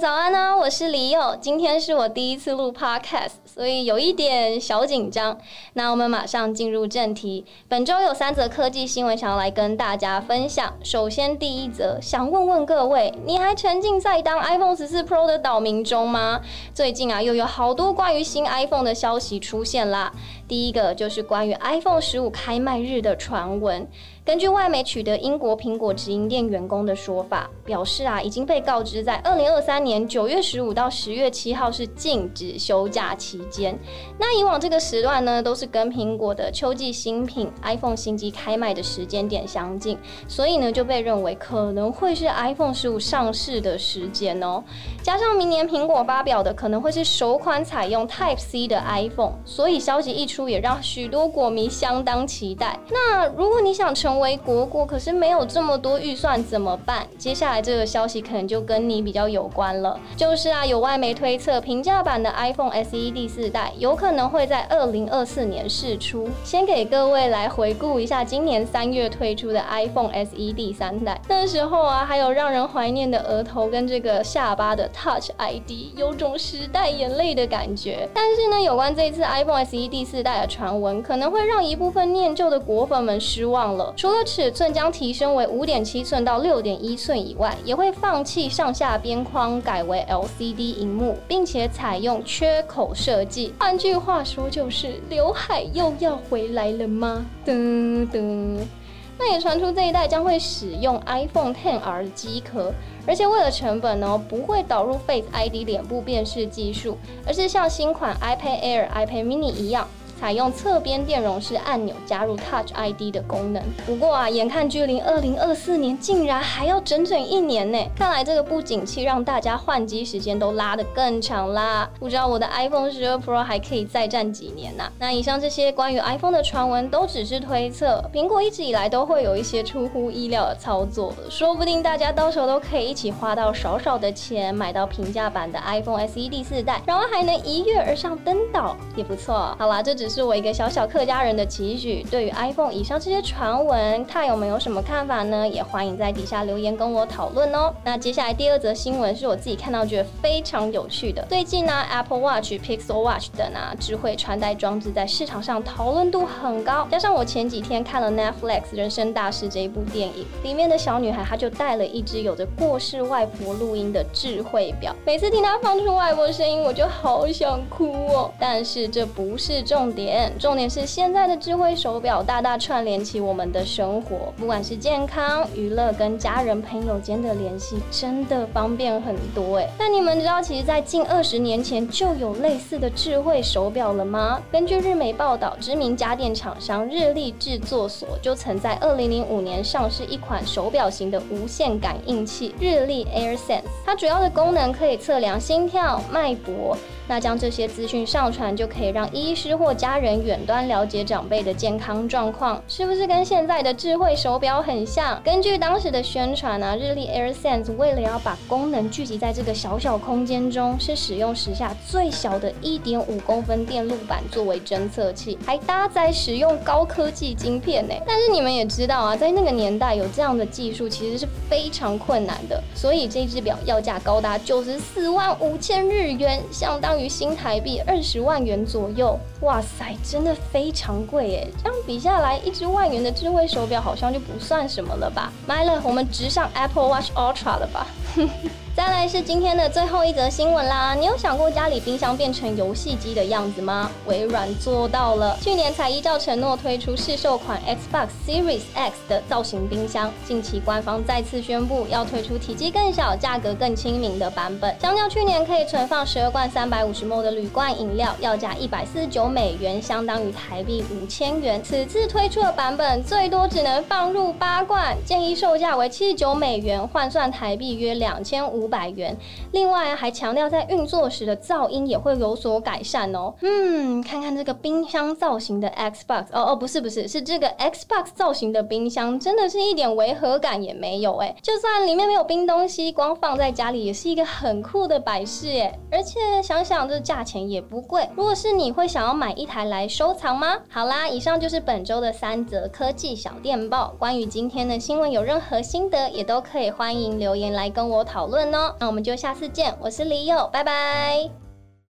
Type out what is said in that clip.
早安呢、我是李友，今天是我第一次录 Podcast，所以有一点小紧张。那我们马上进入正题，本周有三则科技新闻想要来跟大家分享。首先第一则，想问问各位，你还沉浸在当 iPhone 十四 Pro 的岛民中吗？最近啊，又有好多关于新 iPhone 的消息出现啦。第一个就是关于 iPhone 十五开卖日的传闻。根据外媒取得英国苹果直营店员工的说法，表示啊，已经被告知在二零二三年九月十五到十月七号是禁止休假期间。那以往这个时段呢，都是跟苹果的秋季新品 iPhone 新机开卖的时间点相近，所以呢，就被认为可能会是 iPhone 十五上市的时间哦。加上明年苹果发表的可能会是首款采用 Type C 的 iPhone，所以消息一出，也让许多果迷相当期待。那如果你想成为国果，可是没有这么多预算怎么办？接下来这个消息可能就跟你比较有关了。就是啊，有外媒推测，平价版的 iPhone SE 第四代有可能会在二零二四年释出。先给各位来回顾一下今年三月推出的 iPhone SE 第三代，那时候啊，还有让人怀念的额头跟这个下巴的 Touch ID，有种时代眼泪的感觉。但是呢，有关这次 iPhone SE 第四代的传闻，可能会让一部分念旧的果粉们失望了。除了尺寸将提升为五点七寸到六点一寸以外，也会放弃上下边框，改为 LCD 荧幕，并且采用缺口设计。换句话说，就是刘海又要回来了吗？噔噔。那也传出这一代将会使用 iPhone XR 机壳，而且为了成本呢，不会导入 Face ID 脸部辨识技术，而是像新款 iPad Air、iPad Mini 一样。采用侧边电容式按钮加入 Touch ID 的功能。不过啊，眼看距离二零二四年竟然还要整整一年呢，看来这个不景气让大家换机时间都拉得更长啦。不知道我的 iPhone 十二 Pro 还可以再战几年呢？那以上这些关于 iPhone 的传闻都只是推测，苹果一直以来都会有一些出乎意料的操作，说不定大家到时候都可以一起花到少少的钱买到平价版的 iPhone SE 第四代，然后还能一跃而上登岛，也不错。好啦，这只是。我一个小小客家人的期许。对于 iPhone 以上这些传闻，他有没有什么看法呢？也欢迎在底下留言跟我讨论哦。那接下来第二则新闻是我自己看到觉得非常有趣的。最近呢，Apple Watch、Pixel Watch 等啊智慧穿戴装置在市场上讨论度很高。加上我前几天看了 Netflix《人生大事》这一部电影，里面的小女孩她就带了一只有着过世外婆录音的智慧表。每次听她放出外婆声音，我就好想哭哦。但是这不是重点。重点是现在的智慧手表大大串联起我们的生活，不管是健康、娱乐跟家人朋友间的联系，真的方便很多哎。但你们知道，其实，在近二十年前就有类似的智慧手表了吗？根据日媒报道，知名家电厂商日立制作所就曾在二零零五年上市一款手表型的无线感应器——日立 AirSense。它主要的功能可以测量心跳、脉搏。那将这些资讯上传，就可以让医师或家人远端了解长辈的健康状况，是不是跟现在的智慧手表很像？根据当时的宣传、啊，日立 AirSense 为了要把功能聚集在这个小小空间中，是使用时下最小的一点五公分电路板作为侦测器，还搭载使用高科技晶片呢。但是你们也知道啊，在那个年代有这样的技术其实是非常困难的，所以这只表要价高达九十四万五千日元，相当。于新台币二十万元左右，哇塞，塞真的非常贵耶！这样比下来，一只万元的智慧手表好像就不算什么了吧？买了，我们直上 Apple Watch Ultra 了吧？再来是今天的最后一则新闻啦！你有想过家里冰箱变成游戏机的样子吗？微软做到了，去年才依照承诺推出试售款 Xbox Series X 的造型冰箱，近期官方再次宣布要推出体积更小、价格更亲民的版本。相较去年可以存放十二罐三百五十 ml 的铝罐饮料，要价一百四十九美元，相当于台币五千元。此次推出的版本最多只能放入八罐，建议售价为七十九美元，换算台币约两千五。五百元，另外还强调在运作时的噪音也会有所改善哦。嗯，看看这个冰箱造型的 Xbox，哦哦，不是不是，是这个 Xbox 造型的冰箱，真的是一点违和感也没有哎。就算里面没有冰东西，光放在家里也是一个很酷的摆饰哎。而且想想这价钱也不贵，如果是你会想要买一台来收藏吗？好啦，以上就是本周的三则科技小电报。关于今天的新闻有任何心得，也都可以欢迎留言来跟我讨论。那我们就下次见，我是李友，拜拜。